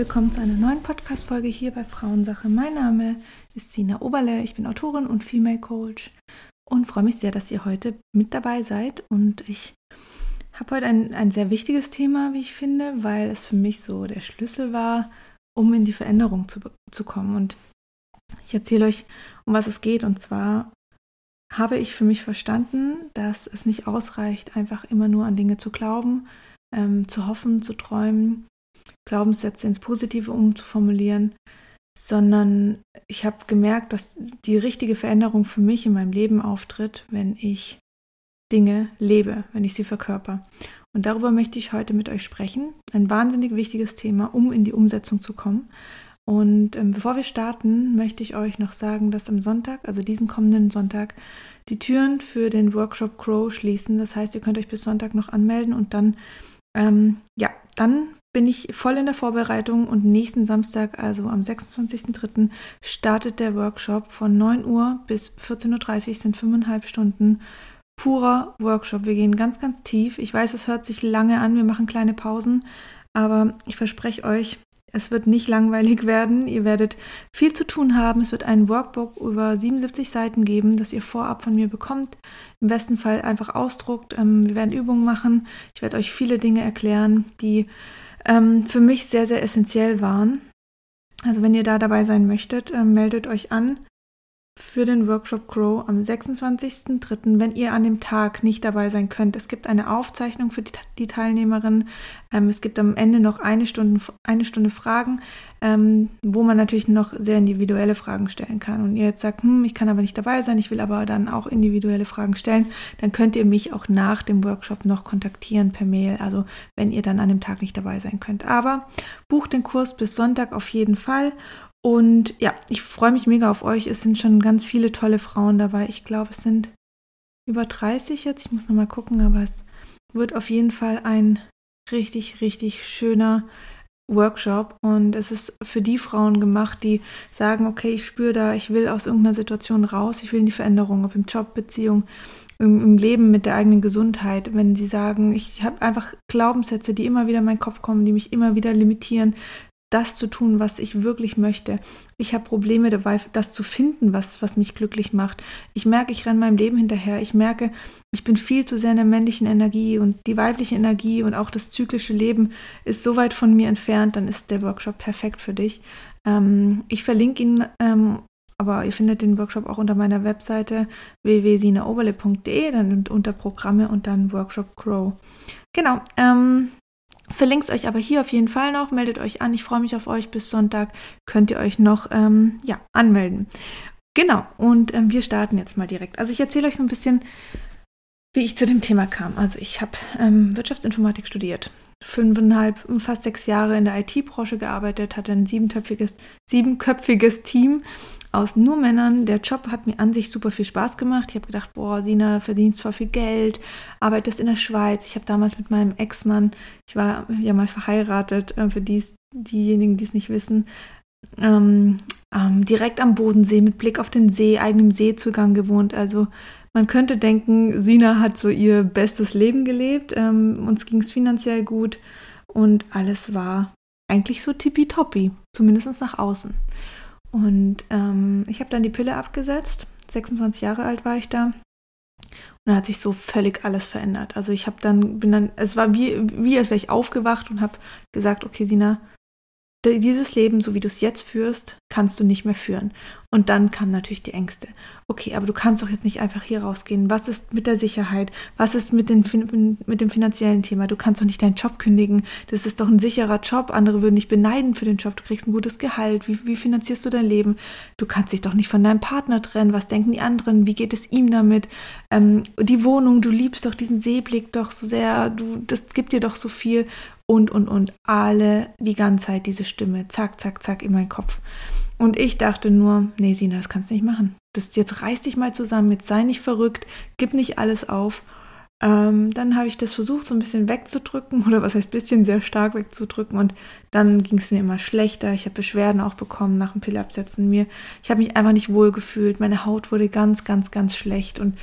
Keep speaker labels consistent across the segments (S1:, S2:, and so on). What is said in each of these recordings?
S1: willkommen zu einer neuen Podcast-Folge hier bei Frauensache. Mein Name ist Sina Oberle, ich bin Autorin und Female Coach und freue mich sehr, dass ihr heute mit dabei seid. Und ich habe heute ein, ein sehr wichtiges Thema, wie ich finde, weil es für mich so der Schlüssel war, um in die Veränderung zu, zu kommen. Und ich erzähle euch, um was es geht. Und zwar habe ich für mich verstanden, dass es nicht ausreicht, einfach immer nur an Dinge zu glauben, ähm, zu hoffen, zu träumen, Glaubenssätze ins Positive umzuformulieren, sondern ich habe gemerkt, dass die richtige Veränderung für mich in meinem Leben auftritt, wenn ich Dinge lebe, wenn ich sie verkörper. Und darüber möchte ich heute mit euch sprechen. Ein wahnsinnig wichtiges Thema, um in die Umsetzung zu kommen. Und ähm, bevor wir starten, möchte ich euch noch sagen, dass am Sonntag, also diesen kommenden Sonntag, die Türen für den Workshop Crow schließen. Das heißt, ihr könnt euch bis Sonntag noch anmelden und dann, ähm, ja, dann bin ich voll in der Vorbereitung und nächsten Samstag, also am 26.03., startet der Workshop von 9 Uhr bis 14.30 Uhr, sind fünfeinhalb Stunden purer Workshop. Wir gehen ganz, ganz tief. Ich weiß, es hört sich lange an, wir machen kleine Pausen, aber ich verspreche euch, es wird nicht langweilig werden. Ihr werdet viel zu tun haben. Es wird ein Workbook über 77 Seiten geben, das ihr vorab von mir bekommt. Im besten Fall einfach ausdruckt. Ähm, wir werden Übungen machen. Ich werde euch viele Dinge erklären, die ähm, für mich sehr, sehr essentiell waren. Also wenn ihr da dabei sein möchtet, äh, meldet euch an für den Workshop Grow am 26.03., wenn ihr an dem Tag nicht dabei sein könnt. Es gibt eine Aufzeichnung für die, die Teilnehmerin. Ähm, es gibt am Ende noch eine Stunde, eine Stunde Fragen, ähm, wo man natürlich noch sehr individuelle Fragen stellen kann. Und ihr jetzt sagt, hm, ich kann aber nicht dabei sein, ich will aber dann auch individuelle Fragen stellen, dann könnt ihr mich auch nach dem Workshop noch kontaktieren per Mail, also wenn ihr dann an dem Tag nicht dabei sein könnt. Aber bucht den Kurs bis Sonntag auf jeden Fall und ja, ich freue mich mega auf euch. Es sind schon ganz viele tolle Frauen dabei. Ich glaube, es sind über 30 jetzt. Ich muss nochmal gucken, aber es wird auf jeden Fall ein richtig, richtig schöner Workshop. Und es ist für die Frauen gemacht, die sagen, okay, ich spüre da, ich will aus irgendeiner Situation raus, ich will in die Veränderung, ob im Job, Beziehung, im, im Leben mit der eigenen Gesundheit. Wenn sie sagen, ich habe einfach Glaubenssätze, die immer wieder in meinen Kopf kommen, die mich immer wieder limitieren, das zu tun, was ich wirklich möchte. Ich habe Probleme dabei, das zu finden, was, was mich glücklich macht. Ich merke, ich renne meinem Leben hinterher. Ich merke, ich bin viel zu sehr in der männlichen Energie und die weibliche Energie und auch das zyklische Leben ist so weit von mir entfernt, dann ist der Workshop perfekt für dich. Ähm, ich verlinke ihn, ähm, aber ihr findet den Workshop auch unter meiner Webseite www.sinaoberle.de, dann unter Programme und dann Workshop Grow. Genau. Ähm, Verlinke es euch aber hier auf jeden Fall noch. Meldet euch an. Ich freue mich auf euch. Bis Sonntag könnt ihr euch noch ähm, ja, anmelden. Genau. Und ähm, wir starten jetzt mal direkt. Also ich erzähle euch so ein bisschen, wie ich zu dem Thema kam. Also ich habe ähm, Wirtschaftsinformatik studiert, fünfeinhalb, fast sechs Jahre in der IT-Branche gearbeitet, hatte ein siebenköpfiges, siebenköpfiges Team aus nur Männern. Der Job hat mir an sich super viel Spaß gemacht. Ich habe gedacht, boah, Sina, verdienst zwar viel Geld, arbeitest in der Schweiz. Ich habe damals mit meinem Ex-Mann, ich war ja mal verheiratet, äh, für dies, diejenigen, die es nicht wissen, ähm, ähm, direkt am Bodensee mit Blick auf den See, eigenem Seezugang gewohnt. Also man könnte denken, Sina hat so ihr bestes Leben gelebt. Ähm, uns ging es finanziell gut und alles war eigentlich so tippitoppi, zumindest nach außen. Und ähm, ich habe dann die Pille abgesetzt. 26 Jahre alt war ich da. Und dann hat sich so völlig alles verändert. Also ich habe dann, bin dann, es war wie, wie als wäre ich aufgewacht und habe gesagt, okay, Sina, dieses Leben, so wie du es jetzt führst, kannst du nicht mehr führen. Und dann kamen natürlich die Ängste. Okay, aber du kannst doch jetzt nicht einfach hier rausgehen. Was ist mit der Sicherheit? Was ist mit, den, mit dem finanziellen Thema? Du kannst doch nicht deinen Job kündigen. Das ist doch ein sicherer Job. Andere würden dich beneiden für den Job. Du kriegst ein gutes Gehalt. Wie, wie finanzierst du dein Leben? Du kannst dich doch nicht von deinem Partner trennen. Was denken die anderen? Wie geht es ihm damit? Ähm, die Wohnung, du liebst doch diesen Seeblick doch so sehr. Du, das gibt dir doch so viel und, und, und. Alle die ganze Zeit diese Stimme, zack, zack, zack in meinen Kopf. Und ich dachte nur, nee, Sina, das kannst du nicht machen. Das, jetzt reiß dich mal zusammen, jetzt sei nicht verrückt, gib nicht alles auf. Ähm, dann habe ich das versucht, so ein bisschen wegzudrücken, oder was heißt bisschen sehr stark wegzudrücken. Und dann ging es mir immer schlechter. Ich habe Beschwerden auch bekommen nach dem Pillabsetzen. Mir, ich habe mich einfach nicht wohl gefühlt. Meine Haut wurde ganz, ganz, ganz schlecht. Und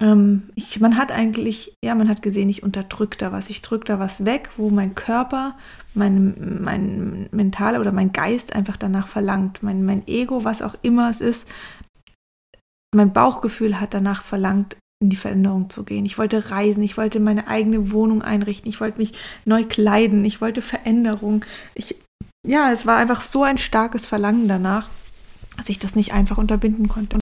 S1: ähm, ich, man hat eigentlich, ja, man hat gesehen, ich unterdrücke da was, ich drücke da was weg, wo mein Körper, mein, mein mentaler oder mein Geist einfach danach verlangt, mein, mein Ego, was auch immer es ist, mein Bauchgefühl hat danach verlangt, in die Veränderung zu gehen. Ich wollte reisen, ich wollte meine eigene Wohnung einrichten, ich wollte mich neu kleiden, ich wollte Veränderung. Ich, ja, es war einfach so ein starkes Verlangen danach, dass ich das nicht einfach unterbinden konnte.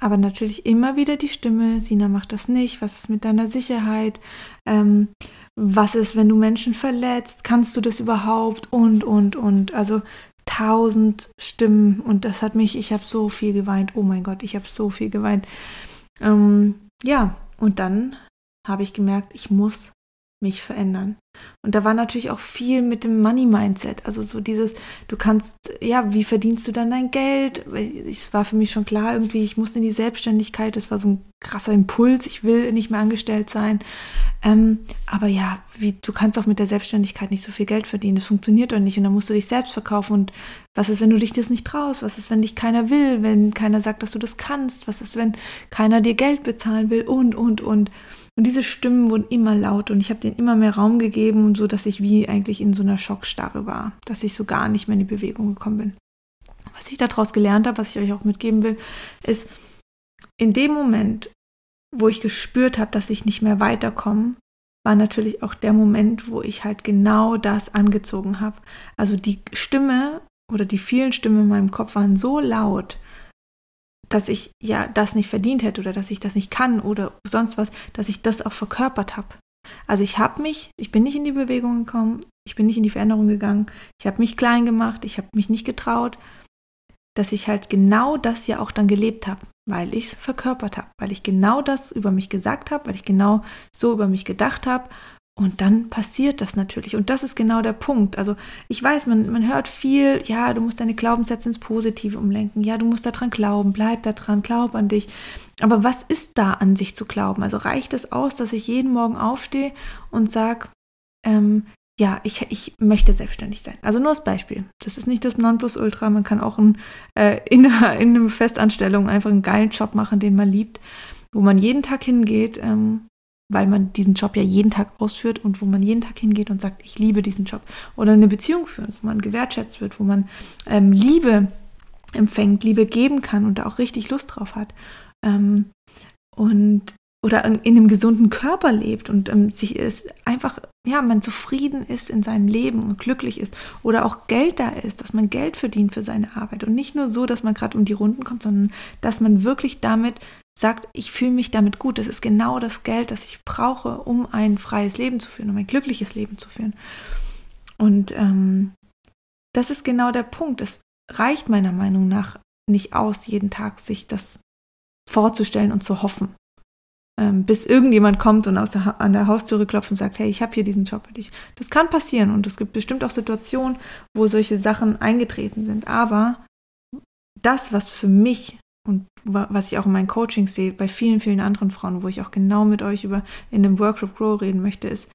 S1: Aber natürlich immer wieder die Stimme, Sina macht das nicht, was ist mit deiner Sicherheit, ähm, was ist, wenn du Menschen verletzt, kannst du das überhaupt und, und, und. Also tausend Stimmen und das hat mich, ich habe so viel geweint, oh mein Gott, ich habe so viel geweint. Ähm, ja, und dann habe ich gemerkt, ich muss mich verändern. Und da war natürlich auch viel mit dem Money-Mindset. Also so dieses, du kannst, ja, wie verdienst du dann dein Geld? Es war für mich schon klar, irgendwie, ich muss in die Selbstständigkeit. Das war so ein krasser Impuls. Ich will nicht mehr angestellt sein. Ähm, aber ja, wie, du kannst auch mit der Selbstständigkeit nicht so viel Geld verdienen. Das funktioniert doch nicht. Und dann musst du dich selbst verkaufen. Und was ist, wenn du dich das nicht traust? Was ist, wenn dich keiner will? Wenn keiner sagt, dass du das kannst? Was ist, wenn keiner dir Geld bezahlen will? Und, und, und. Und diese Stimmen wurden immer lauter und ich habe denen immer mehr Raum gegeben und so, dass ich wie eigentlich in so einer Schockstarre war, dass ich so gar nicht mehr in die Bewegung gekommen bin. Was ich daraus gelernt habe, was ich euch auch mitgeben will, ist in dem Moment, wo ich gespürt habe, dass ich nicht mehr weiterkomme, war natürlich auch der Moment, wo ich halt genau das angezogen habe. Also die Stimme oder die vielen Stimmen in meinem Kopf waren so laut, dass ich ja das nicht verdient hätte oder dass ich das nicht kann oder sonst was, dass ich das auch verkörpert habe. Also ich habe mich, ich bin nicht in die Bewegung gekommen, ich bin nicht in die Veränderung gegangen, ich habe mich klein gemacht, ich habe mich nicht getraut, dass ich halt genau das ja auch dann gelebt habe, weil ich es verkörpert habe, weil ich genau das über mich gesagt habe, weil ich genau so über mich gedacht habe und dann passiert das natürlich. Und das ist genau der Punkt. Also ich weiß, man, man hört viel, ja, du musst deine Glaubenssätze ins Positive umlenken. Ja, du musst daran glauben, bleib daran, glaub an dich. Aber was ist da an sich zu glauben? Also reicht es aus, dass ich jeden Morgen aufstehe und sage, ähm, ja, ich, ich möchte selbstständig sein. Also nur als Beispiel. Das ist nicht das Nonplusultra. Man kann auch ein, äh, in, einer, in einer Festanstellung einfach einen geilen Job machen, den man liebt, wo man jeden Tag hingeht ähm, weil man diesen Job ja jeden Tag ausführt und wo man jeden Tag hingeht und sagt, ich liebe diesen Job. Oder eine Beziehung führen, wo man gewertschätzt wird, wo man ähm, Liebe empfängt, Liebe geben kann und da auch richtig Lust drauf hat. Ähm, und oder in, in, einem gesunden Körper lebt und ähm, sich ist einfach, ja, man zufrieden ist in seinem Leben und glücklich ist oder auch Geld da ist, dass man Geld verdient für seine Arbeit und nicht nur so, dass man gerade um die Runden kommt, sondern dass man wirklich damit sagt, ich fühle mich damit gut. Das ist genau das Geld, das ich brauche, um ein freies Leben zu führen, um ein glückliches Leben zu führen. Und ähm, das ist genau der Punkt. Es reicht meiner Meinung nach nicht aus, jeden Tag sich das vorzustellen und zu hoffen. Ähm, bis irgendjemand kommt und aus der, an der Haustüre klopft und sagt, hey, ich habe hier diesen Job für dich. Das kann passieren und es gibt bestimmt auch Situationen, wo solche Sachen eingetreten sind. Aber das, was für mich und was ich auch in meinen Coachings sehe, bei vielen, vielen anderen Frauen, wo ich auch genau mit euch über in dem Workshop Grow reden möchte, ist,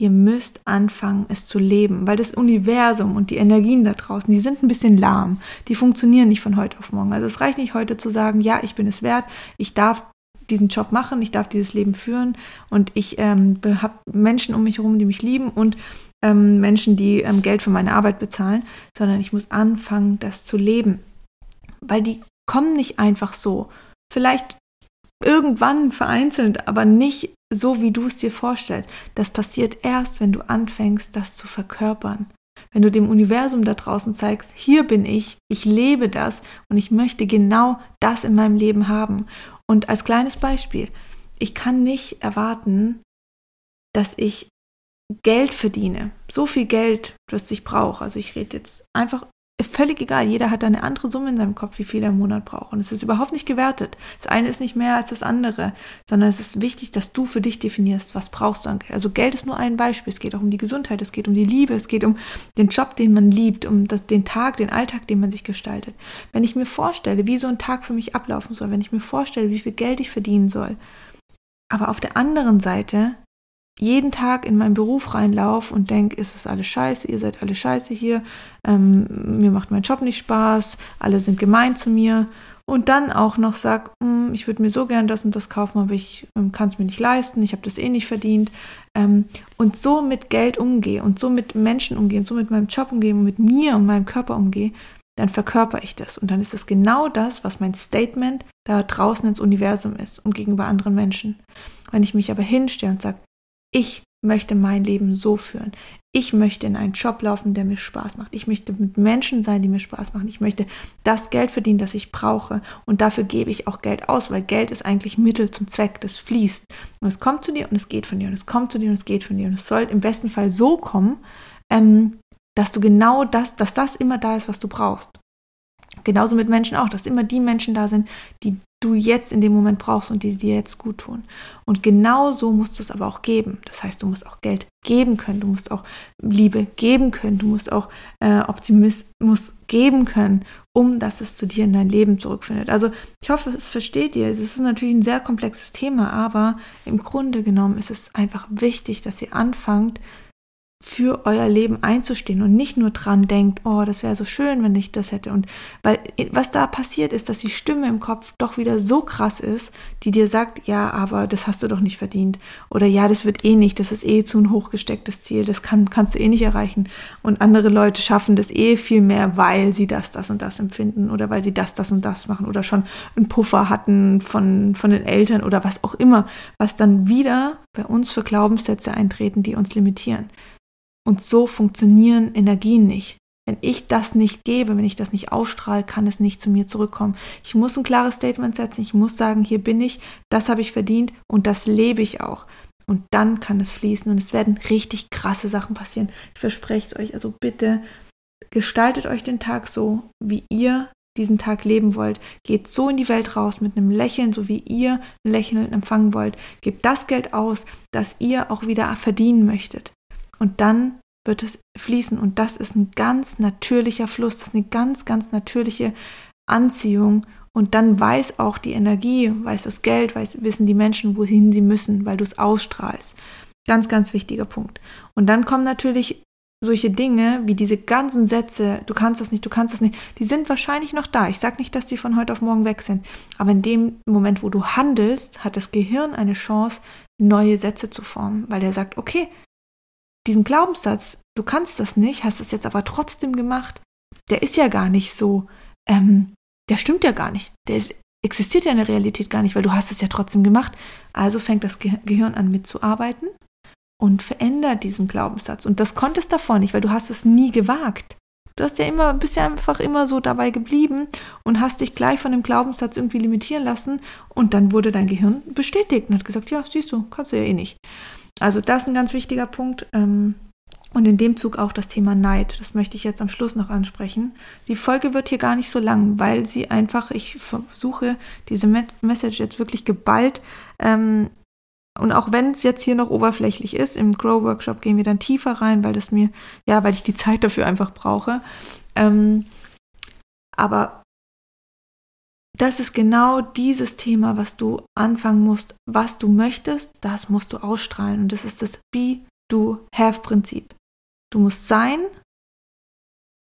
S1: ihr müsst anfangen, es zu leben, weil das Universum und die Energien da draußen, die sind ein bisschen lahm, die funktionieren nicht von heute auf morgen. Also es reicht nicht heute zu sagen, ja, ich bin es wert, ich darf diesen Job machen, ich darf dieses Leben führen und ich ähm, habe Menschen um mich herum, die mich lieben und ähm, Menschen, die ähm, Geld für meine Arbeit bezahlen, sondern ich muss anfangen, das zu leben, weil die kommen nicht einfach so. Vielleicht irgendwann vereinzelt, aber nicht so, wie du es dir vorstellst. Das passiert erst, wenn du anfängst, das zu verkörpern. Wenn du dem Universum da draußen zeigst, hier bin ich, ich lebe das und ich möchte genau das in meinem Leben haben. Und als kleines Beispiel, ich kann nicht erwarten, dass ich Geld verdiene, so viel Geld, das ich brauche. Also ich rede jetzt einfach völlig egal. Jeder hat eine andere Summe in seinem Kopf, wie viel er im Monat braucht. Und es ist überhaupt nicht gewertet. Das eine ist nicht mehr als das andere, sondern es ist wichtig, dass du für dich definierst, was brauchst du an Geld. Also Geld ist nur ein Beispiel. Es geht auch um die Gesundheit, es geht um die Liebe, es geht um den Job, den man liebt, um das, den Tag, den Alltag, den man sich gestaltet. Wenn ich mir vorstelle, wie so ein Tag für mich ablaufen soll, wenn ich mir vorstelle, wie viel Geld ich verdienen soll, aber auf der anderen Seite jeden Tag in meinen Beruf reinlaufe und denke, ist es alles scheiße, ihr seid alle scheiße hier, ähm, mir macht mein Job nicht Spaß, alle sind gemein zu mir. Und dann auch noch sag, hm, ich würde mir so gern das und das kaufen, aber ich ähm, kann es mir nicht leisten, ich habe das eh nicht verdient. Ähm, und so mit Geld umgehe und so mit Menschen umgehe und so mit meinem Job umgehe und mit mir und meinem Körper umgehe, dann verkörper ich das. Und dann ist das genau das, was mein Statement da draußen ins Universum ist und gegenüber anderen Menschen. Wenn ich mich aber hinstelle und sage, ich möchte mein Leben so führen. Ich möchte in einen Job laufen, der mir Spaß macht. Ich möchte mit Menschen sein, die mir Spaß machen. Ich möchte das Geld verdienen, das ich brauche. Und dafür gebe ich auch Geld aus, weil Geld ist eigentlich Mittel zum Zweck. Das fließt. Und es kommt zu dir und es geht von dir. Und es kommt zu dir und es geht von dir. Und es soll im besten Fall so kommen, ähm, dass du genau das, dass das immer da ist, was du brauchst. Genauso mit Menschen auch, dass immer die Menschen da sind, die du jetzt in dem Moment brauchst und die dir jetzt gut tun. Und genau so musst du es aber auch geben. Das heißt, du musst auch Geld geben können, du musst auch Liebe geben können, du musst auch äh, Optimismus geben können, um dass es zu dir in dein Leben zurückfindet. Also ich hoffe, es versteht ihr. Es ist natürlich ein sehr komplexes Thema, aber im Grunde genommen ist es einfach wichtig, dass ihr anfangt, für euer Leben einzustehen und nicht nur dran denkt, oh, das wäre so schön, wenn ich das hätte. Und weil was da passiert ist, dass die Stimme im Kopf doch wieder so krass ist, die dir sagt, ja, aber das hast du doch nicht verdient. Oder ja, das wird eh nicht, das ist eh zu ein hochgestecktes Ziel, das kann, kannst du eh nicht erreichen. Und andere Leute schaffen das eh viel mehr, weil sie das, das und das empfinden oder weil sie das, das und das machen oder schon einen Puffer hatten von, von den Eltern oder was auch immer, was dann wieder bei uns für Glaubenssätze eintreten, die uns limitieren. Und so funktionieren Energien nicht. Wenn ich das nicht gebe, wenn ich das nicht ausstrahle, kann es nicht zu mir zurückkommen. Ich muss ein klares Statement setzen. Ich muss sagen, hier bin ich, das habe ich verdient und das lebe ich auch. Und dann kann es fließen und es werden richtig krasse Sachen passieren. Ich verspreche es euch. Also bitte gestaltet euch den Tag so, wie ihr diesen Tag leben wollt. Geht so in die Welt raus mit einem Lächeln, so wie ihr ein Lächeln empfangen wollt. Gebt das Geld aus, das ihr auch wieder verdienen möchtet und dann wird es fließen und das ist ein ganz natürlicher Fluss, das ist eine ganz, ganz natürliche Anziehung und dann weiß auch die Energie, weiß das Geld, weiß, wissen die Menschen, wohin sie müssen, weil du es ausstrahlst. Ganz, ganz wichtiger Punkt. Und dann kommen natürlich solche Dinge wie diese ganzen Sätze, du kannst das nicht, du kannst das nicht, die sind wahrscheinlich noch da. Ich sage nicht, dass die von heute auf morgen weg sind, aber in dem Moment, wo du handelst, hat das Gehirn eine Chance, neue Sätze zu formen, weil der sagt, okay, diesen Glaubenssatz, du kannst das nicht, hast es jetzt aber trotzdem gemacht, der ist ja gar nicht so, ähm, der stimmt ja gar nicht. Der ist, existiert ja in der Realität gar nicht, weil du hast es ja trotzdem gemacht. Also fängt das Ge Gehirn an mitzuarbeiten und verändert diesen Glaubenssatz. Und das konntest davor nicht, weil du hast es nie gewagt. Du hast ja immer, bist ja einfach immer so dabei geblieben und hast dich gleich von dem Glaubenssatz irgendwie limitieren lassen und dann wurde dein Gehirn bestätigt und hat gesagt, ja, siehst du, kannst du ja eh nicht. Also das ist ein ganz wichtiger Punkt. Ähm, und in dem Zug auch das Thema Neid. Das möchte ich jetzt am Schluss noch ansprechen. Die Folge wird hier gar nicht so lang, weil sie einfach, ich versuche diese Message jetzt wirklich geballt. Ähm, und auch wenn es jetzt hier noch oberflächlich ist, im Grow Workshop gehen wir dann tiefer rein, weil das mir, ja, weil ich die Zeit dafür einfach brauche. Ähm, aber das ist genau dieses Thema, was du anfangen musst, was du möchtest, das musst du ausstrahlen. Und das ist das Be, Do, Have-Prinzip. Du musst sein,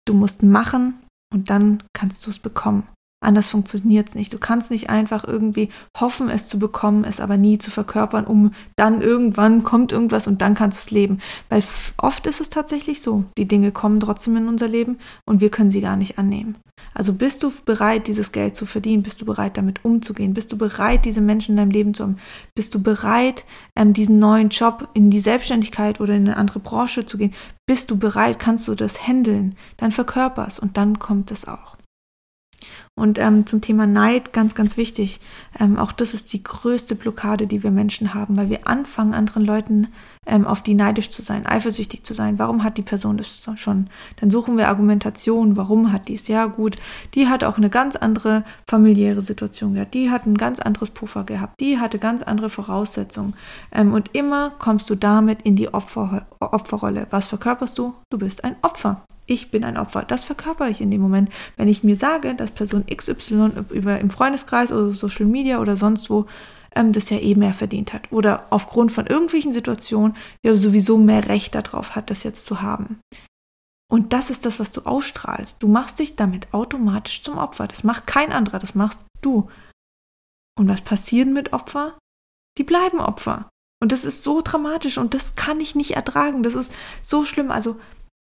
S1: du musst machen und dann kannst du es bekommen. Anders funktioniert es nicht. Du kannst nicht einfach irgendwie hoffen, es zu bekommen, es aber nie zu verkörpern, um dann irgendwann kommt irgendwas und dann kannst du es leben. Weil oft ist es tatsächlich so, die Dinge kommen trotzdem in unser Leben und wir können sie gar nicht annehmen. Also bist du bereit, dieses Geld zu verdienen? Bist du bereit, damit umzugehen? Bist du bereit, diese Menschen in deinem Leben zu haben? Bist du bereit, ähm, diesen neuen Job in die Selbstständigkeit oder in eine andere Branche zu gehen? Bist du bereit? Kannst du das handeln? Dann verkörperst und dann kommt es auch. Und ähm, zum Thema Neid, ganz, ganz wichtig, ähm, auch das ist die größte Blockade, die wir Menschen haben, weil wir anfangen, anderen Leuten ähm, auf die neidisch zu sein, eifersüchtig zu sein. Warum hat die Person das schon? Dann suchen wir Argumentation, warum hat die es? Ja gut, die hat auch eine ganz andere familiäre Situation gehabt, die hat ein ganz anderes Puffer gehabt, die hatte ganz andere Voraussetzungen. Ähm, und immer kommst du damit in die Opfer, Opferrolle. Was verkörperst du? Du bist ein Opfer ich bin ein Opfer. Das verkörper ich in dem Moment. Wenn ich mir sage, dass Person XY über im Freundeskreis oder Social Media oder sonst wo ähm, das ja eh mehr verdient hat oder aufgrund von irgendwelchen Situationen ja sowieso mehr Recht darauf hat, das jetzt zu haben. Und das ist das, was du ausstrahlst. Du machst dich damit automatisch zum Opfer. Das macht kein anderer, das machst du. Und was passiert mit Opfer? Die bleiben Opfer. Und das ist so dramatisch und das kann ich nicht ertragen. Das ist so schlimm. Also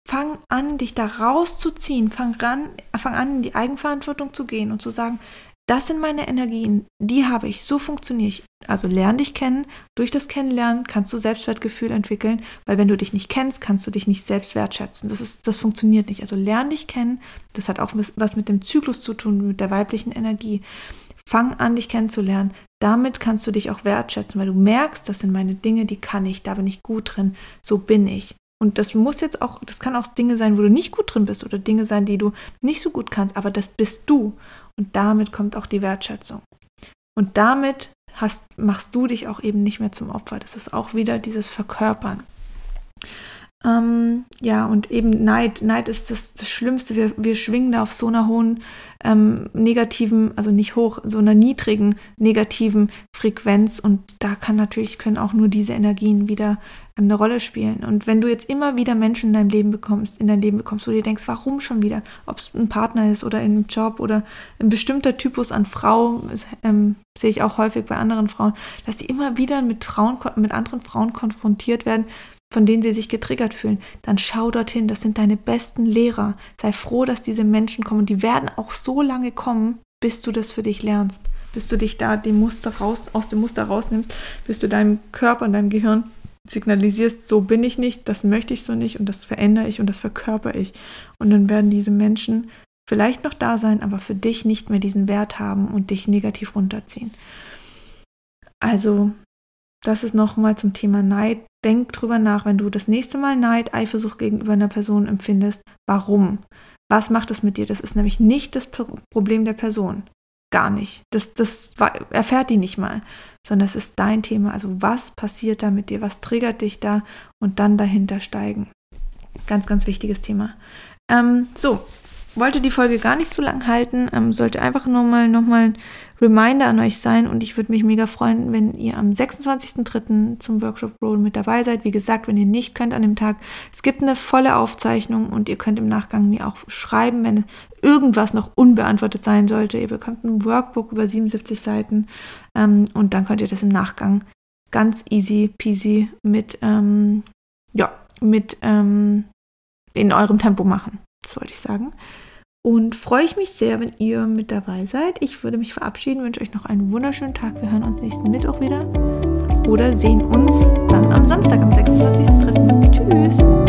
S1: fang an, dich da rauszuziehen. Fang, ran, fang an, in die Eigenverantwortung zu gehen und zu sagen, das sind meine Energien, die habe ich, so funktioniere ich. Also lern dich kennen. Durch das Kennenlernen kannst du Selbstwertgefühl entwickeln, weil wenn du dich nicht kennst, kannst du dich nicht selbst wertschätzen. Das, ist, das funktioniert nicht. Also lern dich kennen. Das hat auch was mit dem Zyklus zu tun, mit der weiblichen Energie. Fang an, dich kennenzulernen. Damit kannst du dich auch wertschätzen, weil du merkst, das sind meine Dinge, die kann ich, da bin ich gut drin, so bin ich. Und das muss jetzt auch, das kann auch Dinge sein, wo du nicht gut drin bist oder Dinge sein, die du nicht so gut kannst, aber das bist du. Und damit kommt auch die Wertschätzung. Und damit hast, machst du dich auch eben nicht mehr zum Opfer. Das ist auch wieder dieses Verkörpern. Ähm, ja, und eben Neid. Neid ist das, das Schlimmste. Wir, wir schwingen da auf so einer hohen ähm, negativen, also nicht hoch, so einer niedrigen negativen Frequenz. Und da kann natürlich, können auch nur diese Energien wieder ähm, eine Rolle spielen. Und wenn du jetzt immer wieder Menschen in deinem Leben bekommst, in dein Leben bekommst, wo du dir denkst, warum schon wieder? Ob es ein Partner ist oder ein Job oder ein bestimmter Typus an Frau, ähm, sehe ich auch häufig bei anderen Frauen, dass die immer wieder mit Frauen, mit anderen Frauen konfrontiert werden, von denen sie sich getriggert fühlen, dann schau dorthin. Das sind deine besten Lehrer. Sei froh, dass diese Menschen kommen. Die werden auch so lange kommen, bis du das für dich lernst. Bis du dich da dem Muster raus, aus dem Muster rausnimmst, bis du deinem Körper und deinem Gehirn signalisierst, so bin ich nicht, das möchte ich so nicht und das verändere ich und das verkörper ich. Und dann werden diese Menschen vielleicht noch da sein, aber für dich nicht mehr diesen Wert haben und dich negativ runterziehen. Also das ist nochmal zum Thema Neid. Denk drüber nach, wenn du das nächste Mal Neid, Eifersucht gegenüber einer Person empfindest. Warum? Was macht es mit dir? Das ist nämlich nicht das Problem der Person. Gar nicht. Das, das erfährt die nicht mal, sondern es ist dein Thema. Also was passiert da mit dir? Was triggert dich da? Und dann dahinter steigen. Ganz, ganz wichtiges Thema. Ähm, so, wollte die Folge gar nicht so lang halten, ähm, sollte einfach nur mal nochmal ein Reminder an euch sein und ich würde mich mega freuen, wenn ihr am 26.03. zum Workshop Roll mit dabei seid. Wie gesagt, wenn ihr nicht könnt an dem Tag, es gibt eine volle Aufzeichnung und ihr könnt im Nachgang mir auch schreiben, wenn irgendwas noch unbeantwortet sein sollte. Ihr bekommt ein Workbook über 77 Seiten ähm, und dann könnt ihr das im Nachgang ganz easy peasy mit, ähm, ja, mit ähm, in eurem Tempo machen. Das wollte ich sagen. Und freue ich mich sehr, wenn ihr mit dabei seid. Ich würde mich verabschieden, wünsche euch noch einen wunderschönen Tag. Wir hören uns nächsten Mittwoch wieder oder sehen uns dann am Samstag, am 26.03. Tschüss.